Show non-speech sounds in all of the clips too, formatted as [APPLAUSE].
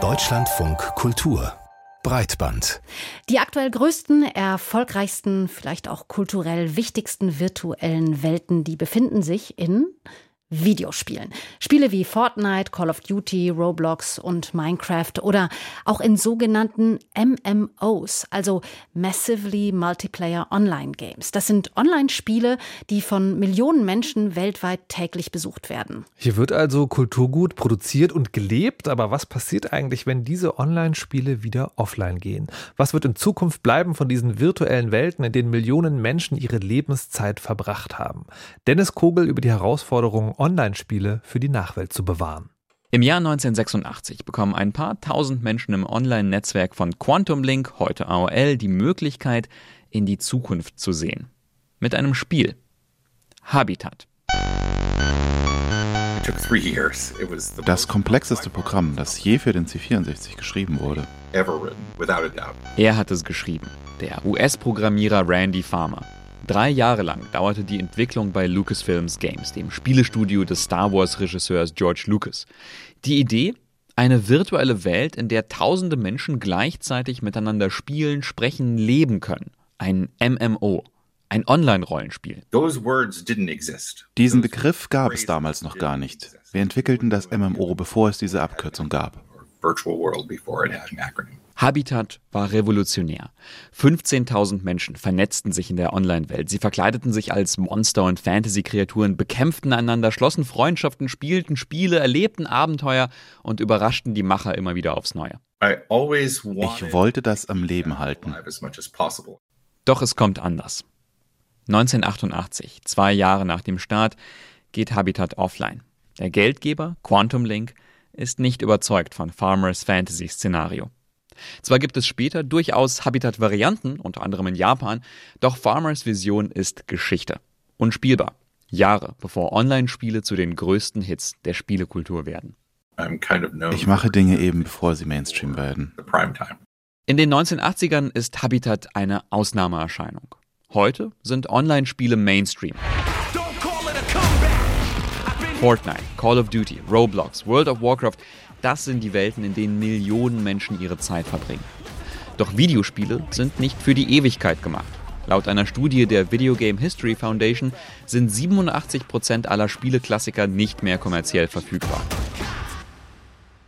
Deutschlandfunk Kultur Breitband. Die aktuell größten, erfolgreichsten, vielleicht auch kulturell wichtigsten virtuellen Welten, die befinden sich in Videospielen. Spiele wie Fortnite, Call of Duty, Roblox und Minecraft oder auch in sogenannten MMOs, also Massively Multiplayer Online Games. Das sind Online-Spiele, die von Millionen Menschen weltweit täglich besucht werden. Hier wird also Kulturgut produziert und gelebt, aber was passiert eigentlich, wenn diese Online-Spiele wieder offline gehen? Was wird in Zukunft bleiben von diesen virtuellen Welten, in denen Millionen Menschen ihre Lebenszeit verbracht haben? Dennis Kogel über die Herausforderungen Online-Spiele für die Nachwelt zu bewahren. Im Jahr 1986 bekommen ein paar tausend Menschen im Online-Netzwerk von Quantum Link, heute AOL, die Möglichkeit, in die Zukunft zu sehen. Mit einem Spiel. Habitat. Das komplexeste Programm, das je für den C64 geschrieben wurde. Er hat es geschrieben, der US-Programmierer Randy Farmer. Drei Jahre lang dauerte die Entwicklung bei Lucasfilms Games, dem Spielestudio des Star Wars-Regisseurs George Lucas. Die Idee? Eine virtuelle Welt, in der tausende Menschen gleichzeitig miteinander spielen, sprechen, leben können. Ein MMO. Ein Online-Rollenspiel. Diesen Begriff gab es damals noch gar nicht. Wir entwickelten das MMO, bevor es diese Abkürzung gab. Habitat war revolutionär. 15.000 Menschen vernetzten sich in der Online-Welt. Sie verkleideten sich als Monster- und Fantasy-Kreaturen, bekämpften einander, schlossen Freundschaften, spielten Spiele, erlebten Abenteuer und überraschten die Macher immer wieder aufs Neue. Ich wollte das am Leben halten. Doch es kommt anders. 1988, zwei Jahre nach dem Start, geht Habitat offline. Der Geldgeber, Quantum Link, ist nicht überzeugt von Farmers Fantasy-Szenario. Zwar gibt es später durchaus Habitat-Varianten, unter anderem in Japan, doch Farmers Vision ist Geschichte. Unspielbar. Jahre bevor Online-Spiele zu den größten Hits der Spielekultur werden. Ich mache Dinge eben, bevor sie Mainstream werden. In den 1980ern ist Habitat eine Ausnahmeerscheinung. Heute sind Online-Spiele Mainstream. Fortnite, Call of Duty, Roblox, World of Warcraft, das sind die Welten, in denen Millionen Menschen ihre Zeit verbringen. Doch Videospiele sind nicht für die Ewigkeit gemacht. Laut einer Studie der Video Game History Foundation sind 87% aller Spieleklassiker nicht mehr kommerziell verfügbar.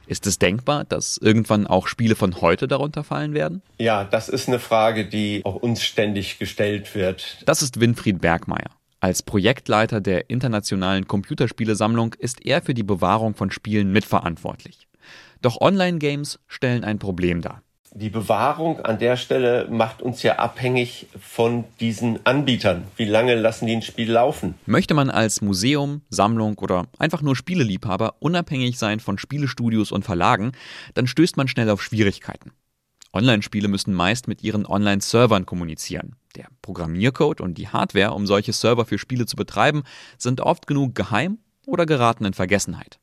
Ist es denkbar, dass irgendwann auch Spiele von heute darunter fallen werden? Ja, das ist eine Frage, die auch uns ständig gestellt wird. Das ist Winfried Bergmeier. Als Projektleiter der internationalen Computerspielesammlung ist er für die Bewahrung von Spielen mitverantwortlich. Doch Online-Games stellen ein Problem dar. Die Bewahrung an der Stelle macht uns ja abhängig von diesen Anbietern. Wie lange lassen die ein Spiel laufen? Möchte man als Museum, Sammlung oder einfach nur Spieleliebhaber unabhängig sein von Spielestudios und Verlagen, dann stößt man schnell auf Schwierigkeiten. Online-Spiele müssen meist mit ihren Online-Servern kommunizieren. Der Programmiercode und die Hardware, um solche Server für Spiele zu betreiben, sind oft genug geheim oder geraten in Vergessenheit.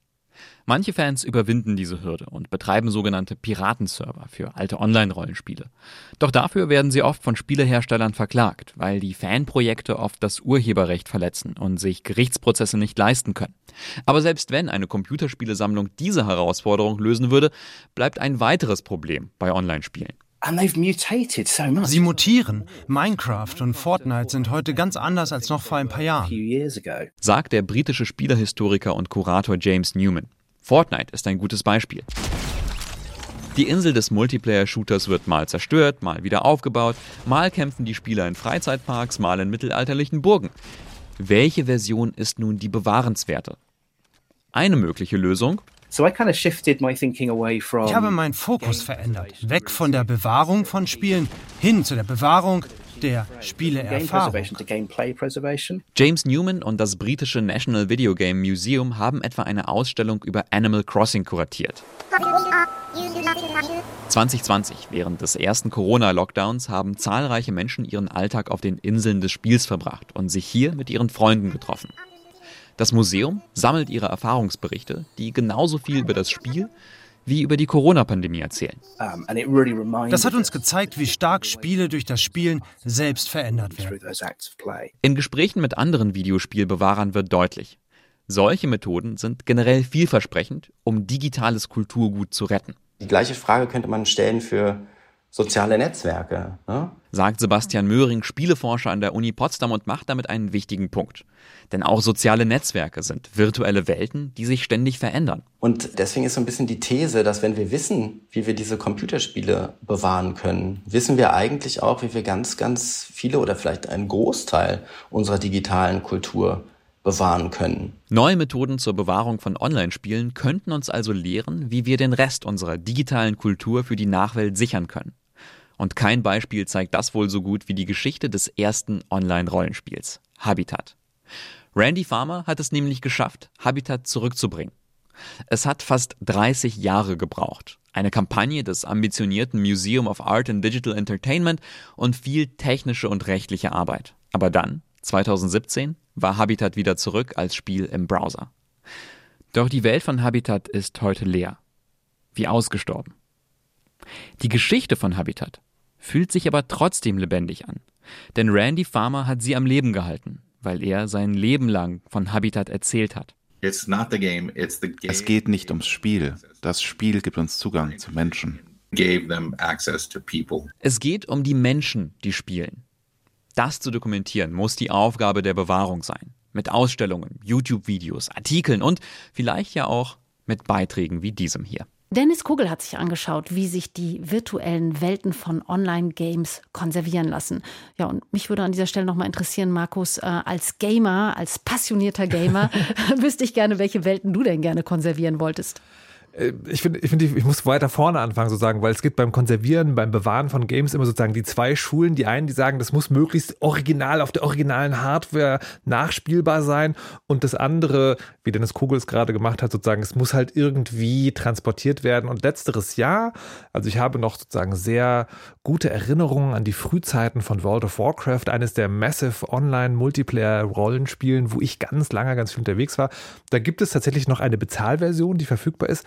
Manche Fans überwinden diese Hürde und betreiben sogenannte Piratenserver für alte Online-Rollenspiele. Doch dafür werden sie oft von Spieleherstellern verklagt, weil die Fanprojekte oft das Urheberrecht verletzen und sich Gerichtsprozesse nicht leisten können. Aber selbst wenn eine Computerspielesammlung diese Herausforderung lösen würde, bleibt ein weiteres Problem bei Online-Spielen. Sie mutieren. Minecraft und Fortnite sind heute ganz anders als noch vor ein paar Jahren. Sagt der britische Spielerhistoriker und Kurator James Newman. Fortnite ist ein gutes Beispiel. Die Insel des Multiplayer-Shooters wird mal zerstört, mal wieder aufgebaut, mal kämpfen die Spieler in Freizeitparks, mal in mittelalterlichen Burgen. Welche Version ist nun die bewahrenswerte? Eine mögliche Lösung, ich habe meinen Fokus verändert, weg von der Bewahrung von Spielen hin zu der Bewahrung der Spieleerfahrung. James Newman und das britische National Video Game Museum haben etwa eine Ausstellung über Animal Crossing kuratiert. 2020, während des ersten Corona-Lockdowns, haben zahlreiche Menschen ihren Alltag auf den Inseln des Spiels verbracht und sich hier mit ihren Freunden getroffen. Das Museum sammelt ihre Erfahrungsberichte, die genauso viel über das Spiel wie über die Corona-Pandemie erzählen. Das hat uns gezeigt, wie stark Spiele durch das Spielen selbst verändert werden. In Gesprächen mit anderen Videospielbewahrern wird deutlich, Solche Methoden sind generell vielversprechend, um digitales Kulturgut zu retten. Die gleiche Frage könnte man stellen für soziale Netzwerke. Ne? Sagt Sebastian Möhring, Spieleforscher an der Uni Potsdam und macht damit einen wichtigen Punkt. Denn auch soziale Netzwerke sind virtuelle Welten, die sich ständig verändern. Und deswegen ist so ein bisschen die These, dass wenn wir wissen, wie wir diese Computerspiele bewahren können, wissen wir eigentlich auch, wie wir ganz, ganz viele oder vielleicht einen Großteil unserer digitalen Kultur bewahren können. Neue Methoden zur Bewahrung von Online-Spielen könnten uns also lehren, wie wir den Rest unserer digitalen Kultur für die Nachwelt sichern können. Und kein Beispiel zeigt das wohl so gut wie die Geschichte des ersten Online-Rollenspiels, Habitat. Randy Farmer hat es nämlich geschafft, Habitat zurückzubringen. Es hat fast 30 Jahre gebraucht. Eine Kampagne des ambitionierten Museum of Art and Digital Entertainment und viel technische und rechtliche Arbeit. Aber dann, 2017, war Habitat wieder zurück als Spiel im Browser. Doch die Welt von Habitat ist heute leer. Wie ausgestorben. Die Geschichte von Habitat fühlt sich aber trotzdem lebendig an. Denn Randy Farmer hat sie am Leben gehalten, weil er sein Leben lang von Habitat erzählt hat. Es geht nicht ums Spiel. Das Spiel gibt uns Zugang zu Menschen. Es geht um die Menschen, die spielen. Das zu dokumentieren muss die Aufgabe der Bewahrung sein. Mit Ausstellungen, YouTube-Videos, Artikeln und vielleicht ja auch mit Beiträgen wie diesem hier. Dennis Kugel hat sich angeschaut, wie sich die virtuellen Welten von Online-Games konservieren lassen. Ja, und mich würde an dieser Stelle nochmal interessieren, Markus, äh, als Gamer, als passionierter Gamer, [LAUGHS] wüsste ich gerne, welche Welten du denn gerne konservieren wolltest. Äh, ich finde, ich, find, ich muss weiter vorne anfangen, sozusagen, weil es gibt beim Konservieren, beim Bewahren von Games immer sozusagen die zwei Schulen. Die einen, die sagen, das muss möglichst original auf der originalen Hardware nachspielbar sein. Und das andere, wie Dennis Kogel es gerade gemacht hat, sozusagen, es muss halt irgendwie transportiert werden. Und letzteres Jahr, also ich habe noch sozusagen sehr gute Erinnerungen an die Frühzeiten von World of Warcraft, eines der Massive Online-Multiplayer-Rollenspielen, wo ich ganz lange, ganz viel unterwegs war. Da gibt es tatsächlich noch eine Bezahlversion, die verfügbar ist.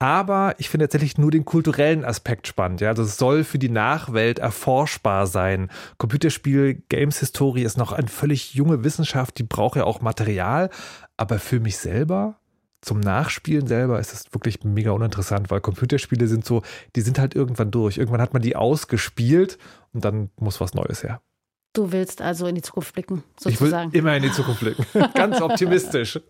Aber ich finde tatsächlich nur den kulturellen Aspekt spannend. Ja? Also es soll für die Nachwelt erforschbar sein. Computerspiel, Games-Historie ist noch eine völlig junge Wissenschaft, die braucht ja auch Material. Aber für mich selber, zum Nachspielen selber, ist es wirklich mega uninteressant, weil Computerspiele sind so, die sind halt irgendwann durch. Irgendwann hat man die ausgespielt und dann muss was Neues her. Du willst also in die Zukunft blicken, sozusagen. Ich will immer in die Zukunft blicken. [LAUGHS] Ganz optimistisch.